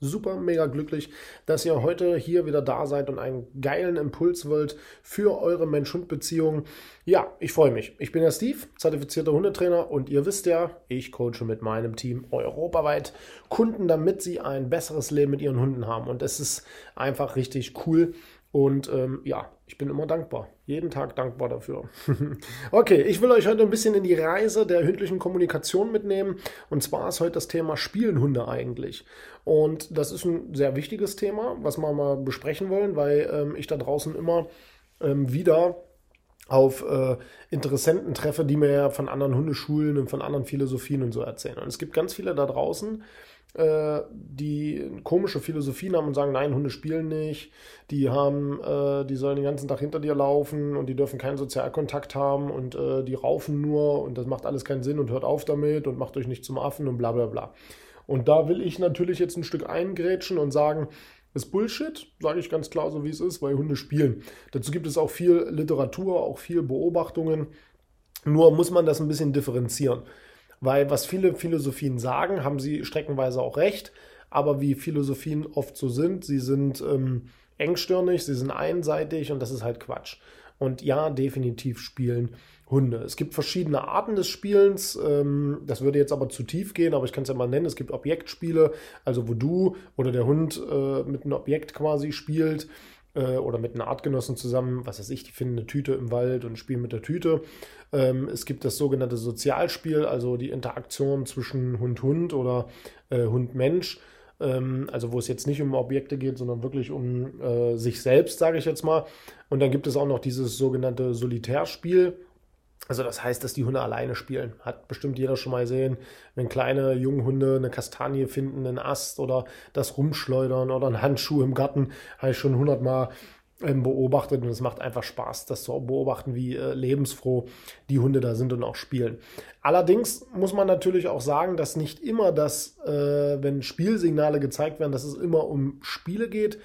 super mega glücklich, dass ihr heute hier wieder da seid und einen geilen Impuls wollt für eure Mensch-Hund-Beziehung. Ja, ich freue mich. Ich bin der Steve, zertifizierter Hundetrainer und ihr wisst ja, ich coache mit meinem Team europaweit Kunden, damit sie ein besseres Leben mit ihren Hunden haben. Und es ist einfach richtig cool. Und ähm, ja, ich bin immer dankbar. Jeden Tag dankbar dafür. okay, ich will euch heute ein bisschen in die Reise der hündlichen Kommunikation mitnehmen. Und zwar ist heute das Thema Spielen Hunde eigentlich. Und das ist ein sehr wichtiges Thema, was wir mal besprechen wollen, weil ähm, ich da draußen immer ähm, wieder auf äh, Interessenten treffe, die mir ja von anderen Hundeschulen und von anderen Philosophien und so erzählen. Und es gibt ganz viele da draußen, äh, die komische Philosophien haben und sagen, nein, Hunde spielen nicht, die haben, äh, die sollen den ganzen Tag hinter dir laufen und die dürfen keinen Sozialkontakt haben und äh, die raufen nur und das macht alles keinen Sinn und hört auf damit und macht euch nicht zum Affen und bla bla bla. Und da will ich natürlich jetzt ein Stück eingrätschen und sagen, ist Bullshit, sage ich ganz klar so wie es ist, weil Hunde spielen. Dazu gibt es auch viel Literatur, auch viel Beobachtungen. Nur muss man das ein bisschen differenzieren. Weil was viele Philosophien sagen, haben sie streckenweise auch recht. Aber wie Philosophien oft so sind, sie sind ähm, engstirnig, sie sind einseitig und das ist halt Quatsch. Und ja, definitiv spielen Hunde. Es gibt verschiedene Arten des Spielens. Ähm, das würde jetzt aber zu tief gehen, aber ich kann es ja mal nennen. Es gibt Objektspiele, also wo du oder der Hund äh, mit einem Objekt quasi spielt äh, oder mit einer Artgenossen zusammen, was weiß ich, die finden eine Tüte im Wald und spielen mit der Tüte. Ähm, es gibt das sogenannte Sozialspiel, also die Interaktion zwischen Hund-Hund oder äh, Hund-Mensch. Ähm, also wo es jetzt nicht um Objekte geht, sondern wirklich um sich selbst, sage ich jetzt mal. Und dann gibt es auch noch dieses sogenannte Solitärspiel. Also das heißt, dass die Hunde alleine spielen. Hat bestimmt jeder schon mal gesehen, wenn kleine Junghunde eine Kastanie finden, einen Ast oder das rumschleudern oder einen Handschuh im Garten, habe ich schon hundertmal ähm, beobachtet und es macht einfach Spaß, das zu beobachten, wie äh, lebensfroh die Hunde da sind und auch spielen. Allerdings muss man natürlich auch sagen, dass nicht immer das, äh, wenn Spielsignale gezeigt werden, dass es immer um Spiele geht.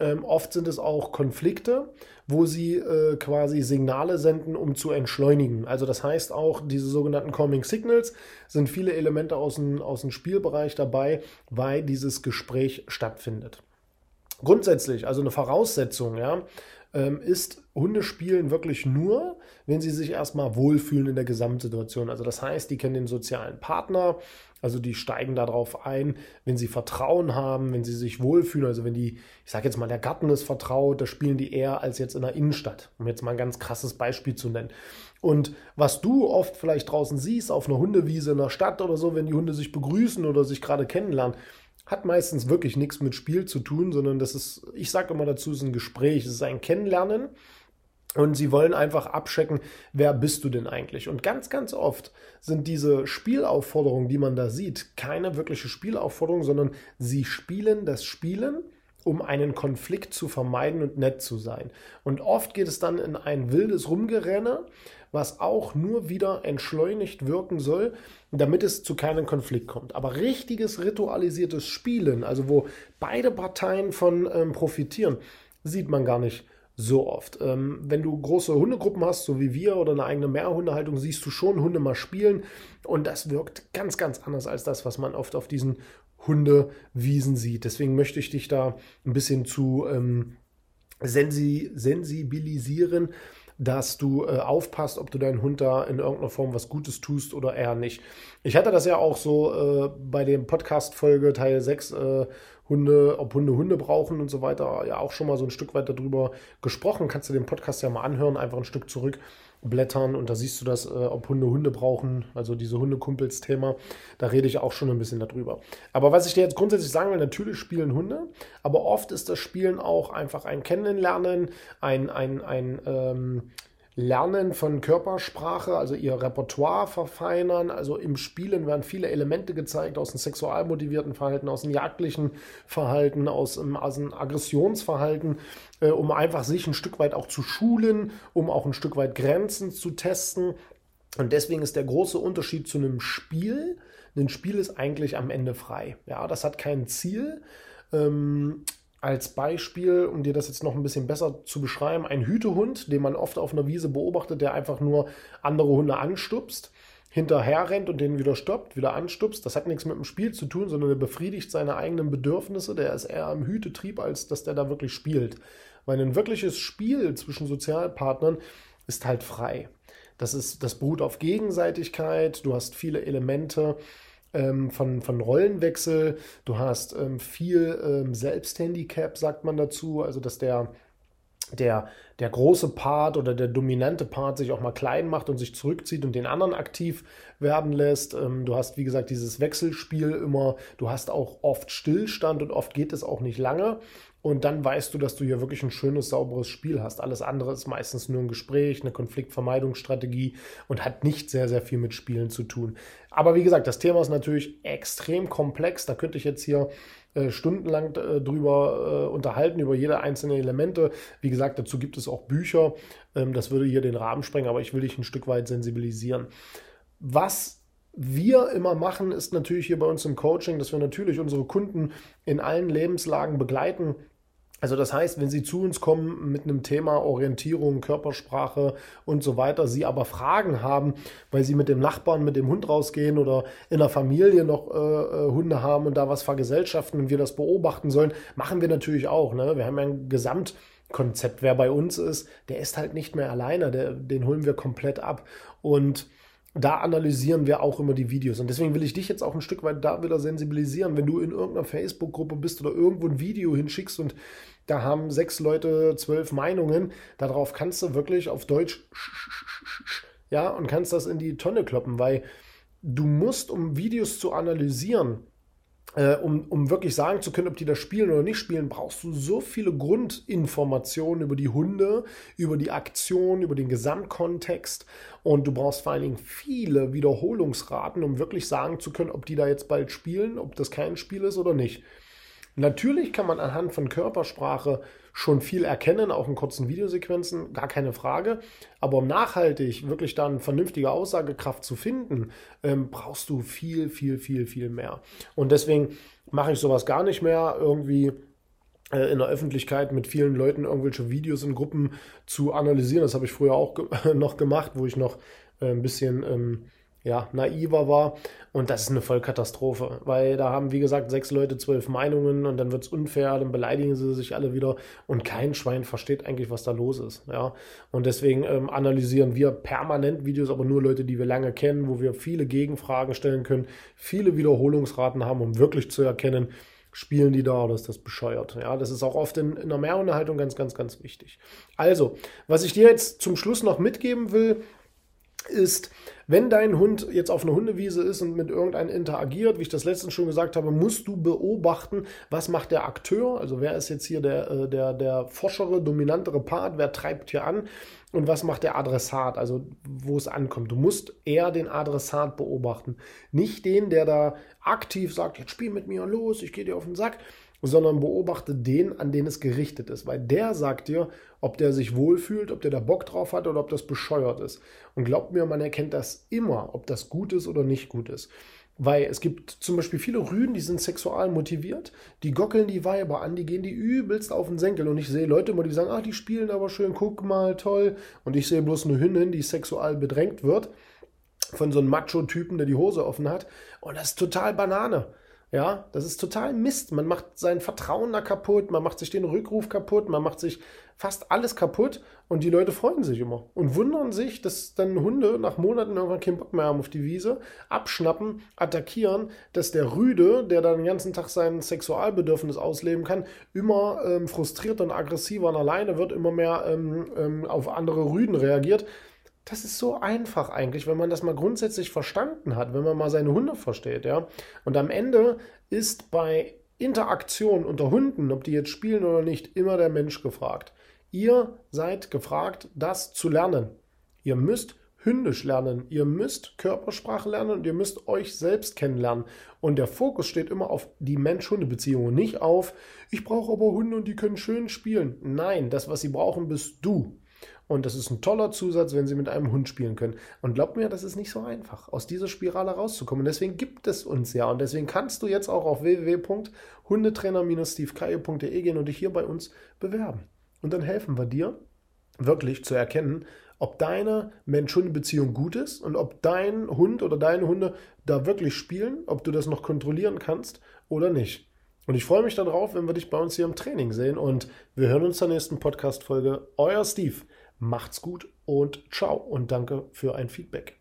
Ähm, oft sind es auch Konflikte, wo sie äh, quasi Signale senden, um zu entschleunigen. Also das heißt auch, diese sogenannten Calming Signals sind viele Elemente aus dem, aus dem Spielbereich dabei, weil dieses Gespräch stattfindet. Grundsätzlich, also eine Voraussetzung, ja, ähm, ist Hundespielen wirklich nur, wenn sie sich erstmal wohlfühlen in der Gesamtsituation. Also das heißt, die kennen den sozialen Partner, also die steigen darauf ein, wenn sie Vertrauen haben, wenn sie sich wohlfühlen. Also wenn die, ich sage jetzt mal, der Garten ist vertraut, da spielen die eher als jetzt in der Innenstadt, um jetzt mal ein ganz krasses Beispiel zu nennen. Und was du oft vielleicht draußen siehst, auf einer Hundewiese in der Stadt oder so, wenn die Hunde sich begrüßen oder sich gerade kennenlernen, hat meistens wirklich nichts mit Spiel zu tun, sondern das ist, ich sage immer dazu, es ist ein Gespräch, es ist ein Kennenlernen. Und sie wollen einfach abchecken, wer bist du denn eigentlich? Und ganz, ganz oft sind diese Spielaufforderungen, die man da sieht, keine wirkliche Spielaufforderung, sondern sie spielen das Spielen, um einen Konflikt zu vermeiden und nett zu sein. Und oft geht es dann in ein wildes Rumgerenne, was auch nur wieder entschleunigt wirken soll, damit es zu keinem Konflikt kommt. Aber richtiges ritualisiertes Spielen, also wo beide Parteien von ähm, profitieren, sieht man gar nicht so oft. Ähm, wenn du große Hundegruppen hast, so wie wir, oder eine eigene Mehrhundehaltung, siehst du schon Hunde mal spielen und das wirkt ganz, ganz anders als das, was man oft auf diesen Hundewiesen sieht. Deswegen möchte ich dich da ein bisschen zu ähm, sensi sensibilisieren, dass du äh, aufpasst, ob du deinen Hund da in irgendeiner Form was Gutes tust oder eher nicht. Ich hatte das ja auch so äh, bei dem Podcast-Folge Teil 6 äh, Hunde, ob Hunde Hunde brauchen und so weiter, ja auch schon mal so ein Stück weit darüber gesprochen. Kannst du den Podcast ja mal anhören, einfach ein Stück zurückblättern und da siehst du das, äh, ob Hunde Hunde brauchen, also diese Hundekumpels-Thema. Da rede ich auch schon ein bisschen darüber. Aber was ich dir jetzt grundsätzlich sagen will, natürlich spielen Hunde, aber oft ist das Spielen auch einfach ein Kennenlernen, ein, ein, ein ähm, Lernen von Körpersprache, also ihr Repertoire verfeinern. Also im Spielen werden viele Elemente gezeigt aus dem sexualmotivierten Verhalten, aus dem jagdlichen Verhalten, aus dem, aus dem Aggressionsverhalten, äh, um einfach sich ein Stück weit auch zu schulen, um auch ein Stück weit Grenzen zu testen. Und deswegen ist der große Unterschied zu einem Spiel. Ein Spiel ist eigentlich am Ende frei. Ja, das hat kein Ziel. Ähm, als Beispiel, um dir das jetzt noch ein bisschen besser zu beschreiben, ein Hütehund, den man oft auf einer Wiese beobachtet, der einfach nur andere Hunde anstupst, hinterher rennt und den wieder stoppt, wieder anstupst. Das hat nichts mit dem Spiel zu tun, sondern er befriedigt seine eigenen Bedürfnisse. Der ist eher im Hütetrieb, als dass der da wirklich spielt. Weil ein wirkliches Spiel zwischen Sozialpartnern ist halt frei. Das, ist, das beruht auf Gegenseitigkeit, du hast viele Elemente, ähm, von, von Rollenwechsel. Du hast ähm, viel ähm, Selbsthandicap, sagt man dazu, also dass der, der, der große Part oder der dominante Part sich auch mal klein macht und sich zurückzieht und den anderen aktiv werden lässt. Ähm, du hast, wie gesagt, dieses Wechselspiel immer, du hast auch oft Stillstand und oft geht es auch nicht lange. Und dann weißt du, dass du hier wirklich ein schönes, sauberes Spiel hast. Alles andere ist meistens nur ein Gespräch, eine Konfliktvermeidungsstrategie und hat nicht sehr, sehr viel mit Spielen zu tun. Aber wie gesagt, das Thema ist natürlich extrem komplex. Da könnte ich jetzt hier äh, stundenlang äh, drüber äh, unterhalten, über jede einzelne Elemente. Wie gesagt, dazu gibt es auch Bücher. Ähm, das würde hier den Rahmen sprengen, aber ich will dich ein Stück weit sensibilisieren. Was wir immer machen, ist natürlich hier bei uns im Coaching, dass wir natürlich unsere Kunden in allen Lebenslagen begleiten. Also das heißt, wenn Sie zu uns kommen mit einem Thema Orientierung, Körpersprache und so weiter, Sie aber Fragen haben, weil Sie mit dem Nachbarn, mit dem Hund rausgehen oder in der Familie noch äh, äh Hunde haben und da was vergesellschaften und wir das beobachten sollen, machen wir natürlich auch. Ne? Wir haben ja ein Gesamtkonzept. Wer bei uns ist, der ist halt nicht mehr alleine, der, den holen wir komplett ab. Und da analysieren wir auch immer die Videos. Und deswegen will ich dich jetzt auch ein Stück weit da wieder sensibilisieren. Wenn du in irgendeiner Facebook-Gruppe bist oder irgendwo ein Video hinschickst und da haben sechs Leute zwölf Meinungen, darauf kannst du wirklich auf Deutsch ja und kannst das in die Tonne kloppen, weil du musst, um Videos zu analysieren, äh, um, um wirklich sagen zu können, ob die das spielen oder nicht spielen, brauchst du so viele Grundinformationen über die Hunde, über die Aktion, über den Gesamtkontext und du brauchst vor allen Dingen viele Wiederholungsraten, um wirklich sagen zu können, ob die da jetzt bald spielen, ob das kein Spiel ist oder nicht. Natürlich kann man anhand von Körpersprache schon viel erkennen, auch in kurzen Videosequenzen, gar keine Frage. Aber um nachhaltig wirklich dann vernünftige Aussagekraft zu finden, ähm, brauchst du viel, viel, viel, viel mehr. Und deswegen mache ich sowas gar nicht mehr irgendwie äh, in der Öffentlichkeit mit vielen Leuten irgendwelche Videos in Gruppen zu analysieren. Das habe ich früher auch ge noch gemacht, wo ich noch äh, ein bisschen ähm, ja, naiver war. Und das ist eine Vollkatastrophe, weil da haben, wie gesagt, sechs Leute zwölf Meinungen und dann wird es unfair, dann beleidigen sie sich alle wieder und kein Schwein versteht eigentlich, was da los ist. Ja? Und deswegen ähm, analysieren wir permanent Videos, aber nur Leute, die wir lange kennen, wo wir viele Gegenfragen stellen können, viele Wiederholungsraten haben, um wirklich zu erkennen, spielen die da oder ist das bescheuert? Ja, das ist auch oft in, in der Mehrunterhaltung ganz, ganz, ganz wichtig. Also, was ich dir jetzt zum Schluss noch mitgeben will, ist, wenn dein Hund jetzt auf einer Hundewiese ist und mit irgendeinem interagiert, wie ich das letztens schon gesagt habe, musst du beobachten, was macht der Akteur, also wer ist jetzt hier der, äh, der, der forschere, dominantere Part, wer treibt hier an? Und was macht der Adressat, also wo es ankommt. Du musst eher den Adressat beobachten, nicht den, der da aktiv sagt, jetzt spiel mit mir los, ich gehe dir auf den Sack, sondern beobachte den, an den es gerichtet ist, weil der sagt dir, ob der sich wohlfühlt, ob der da Bock drauf hat oder ob das bescheuert ist. Und glaubt mir, man erkennt das immer, ob das gut ist oder nicht gut ist. Weil es gibt zum Beispiel viele Rüden, die sind sexual motiviert, die gockeln die Weiber an, die gehen die übelst auf den Senkel. Und ich sehe Leute immer, die sagen, ach, die spielen aber schön, guck mal, toll. Und ich sehe bloß eine Hündin, die sexual bedrängt wird von so einem Macho-Typen, der die Hose offen hat. Und das ist total Banane. Ja, das ist total Mist. Man macht sein Vertrauen da kaputt, man macht sich den Rückruf kaputt, man macht sich fast alles kaputt und die Leute freuen sich immer und wundern sich, dass dann Hunde nach Monaten irgendwann keinen Bock mehr haben auf die Wiese, abschnappen, attackieren, dass der Rüde, der dann den ganzen Tag sein Sexualbedürfnis ausleben kann, immer ähm, frustrierter und aggressiver und alleine wird, immer mehr ähm, ähm, auf andere Rüden reagiert. Das ist so einfach eigentlich, wenn man das mal grundsätzlich verstanden hat, wenn man mal seine Hunde versteht, ja. Und am Ende ist bei Interaktion unter Hunden, ob die jetzt spielen oder nicht, immer der Mensch gefragt. Ihr seid gefragt, das zu lernen. Ihr müsst hündisch lernen, ihr müsst Körpersprache lernen und ihr müsst euch selbst kennenlernen. Und der Fokus steht immer auf die Mensch-Hunde-Beziehung, nicht auf, ich brauche aber Hunde und die können schön spielen. Nein, das, was sie brauchen, bist du. Und das ist ein toller Zusatz, wenn Sie mit einem Hund spielen können. Und glaubt mir, das ist nicht so einfach, aus dieser Spirale rauszukommen. Und deswegen gibt es uns ja. Und deswegen kannst du jetzt auch auf www.hundetrainer-stevekaye.de gehen und dich hier bei uns bewerben. Und dann helfen wir dir, wirklich zu erkennen, ob deine Mensch-Hunde-Beziehung gut ist und ob dein Hund oder deine Hunde da wirklich spielen, ob du das noch kontrollieren kannst oder nicht. Und ich freue mich darauf, wenn wir dich bei uns hier im Training sehen. Und wir hören uns zur nächsten Podcast-Folge. Euer Steve. Macht's gut und ciao und danke für ein Feedback.